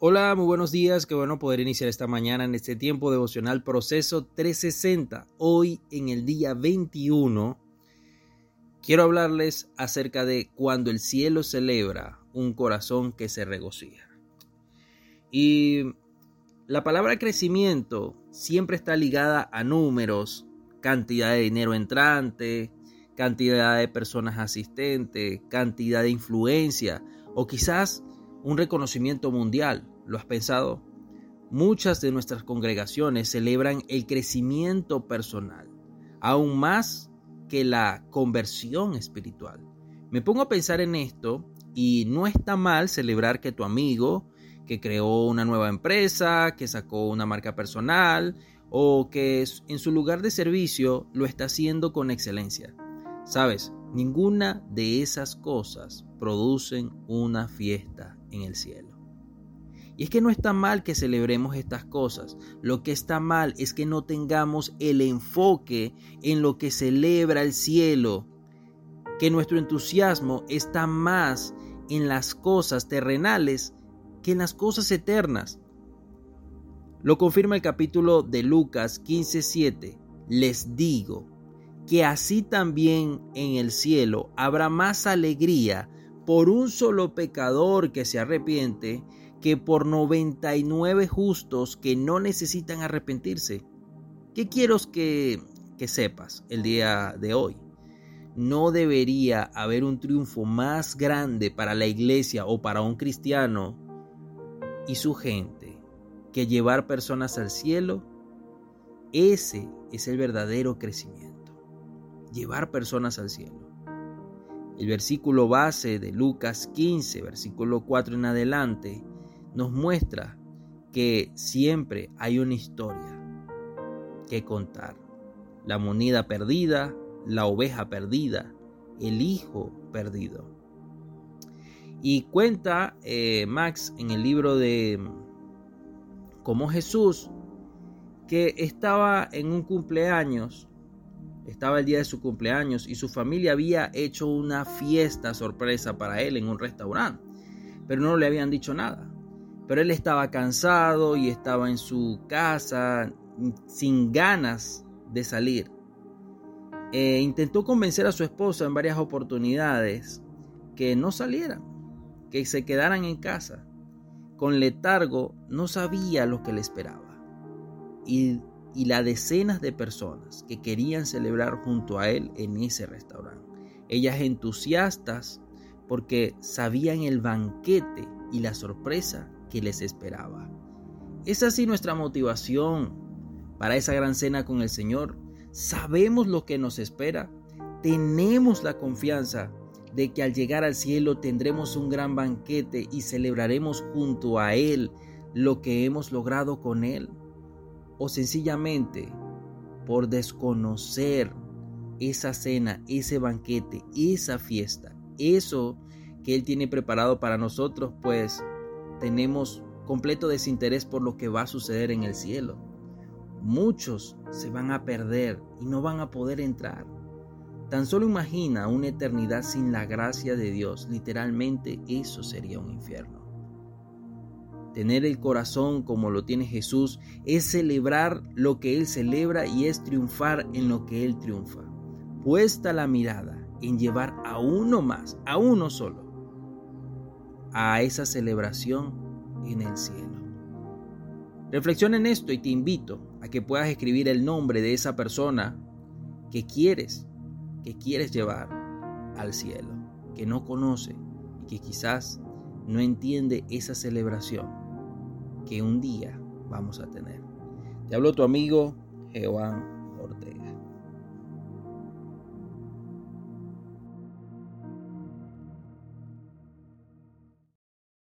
Hola, muy buenos días. Qué bueno poder iniciar esta mañana en este tiempo devocional Proceso 360. Hoy, en el día 21, quiero hablarles acerca de cuando el cielo celebra un corazón que se regocija. Y la palabra crecimiento siempre está ligada a números, cantidad de dinero entrante, cantidad de personas asistentes, cantidad de influencia o quizás un reconocimiento mundial. ¿Lo has pensado? Muchas de nuestras congregaciones celebran el crecimiento personal, aún más que la conversión espiritual. Me pongo a pensar en esto y no está mal celebrar que tu amigo, que creó una nueva empresa, que sacó una marca personal o que en su lugar de servicio lo está haciendo con excelencia. Sabes, ninguna de esas cosas producen una fiesta en el cielo. Y es que no está mal que celebremos estas cosas. Lo que está mal es que no tengamos el enfoque en lo que celebra el cielo. Que nuestro entusiasmo está más en las cosas terrenales que en las cosas eternas. Lo confirma el capítulo de Lucas 15:7. Les digo que así también en el cielo habrá más alegría por un solo pecador que se arrepiente que por 99 justos que no necesitan arrepentirse. ¿Qué quiero que, que sepas el día de hoy? No debería haber un triunfo más grande para la iglesia o para un cristiano y su gente que llevar personas al cielo. Ese es el verdadero crecimiento. Llevar personas al cielo. El versículo base de Lucas 15, versículo 4 en adelante, nos muestra que siempre hay una historia que contar. La moneda perdida, la oveja perdida, el hijo perdido. Y cuenta eh, Max en el libro de Como Jesús que estaba en un cumpleaños, estaba el día de su cumpleaños y su familia había hecho una fiesta sorpresa para él en un restaurante, pero no le habían dicho nada. Pero él estaba cansado y estaba en su casa sin ganas de salir. E intentó convencer a su esposa en varias oportunidades que no salieran, que se quedaran en casa. Con letargo no sabía lo que le esperaba. Y, y las decenas de personas que querían celebrar junto a él en ese restaurante. Ellas entusiastas porque sabían el banquete y la sorpresa que les esperaba. Es así nuestra motivación para esa gran cena con el Señor. Sabemos lo que nos espera. Tenemos la confianza de que al llegar al cielo tendremos un gran banquete y celebraremos junto a Él lo que hemos logrado con Él. O sencillamente por desconocer esa cena, ese banquete, esa fiesta, eso que Él tiene preparado para nosotros, pues tenemos completo desinterés por lo que va a suceder en el cielo. Muchos se van a perder y no van a poder entrar. Tan solo imagina una eternidad sin la gracia de Dios. Literalmente eso sería un infierno. Tener el corazón como lo tiene Jesús es celebrar lo que Él celebra y es triunfar en lo que Él triunfa. Puesta la mirada en llevar a uno más, a uno solo, a esa celebración en el cielo. Reflexiona en esto y te invito a que puedas escribir el nombre de esa persona que quieres, que quieres llevar al cielo, que no conoce y que quizás no entiende esa celebración que un día vamos a tener. Te hablo tu amigo Jehová Ortega.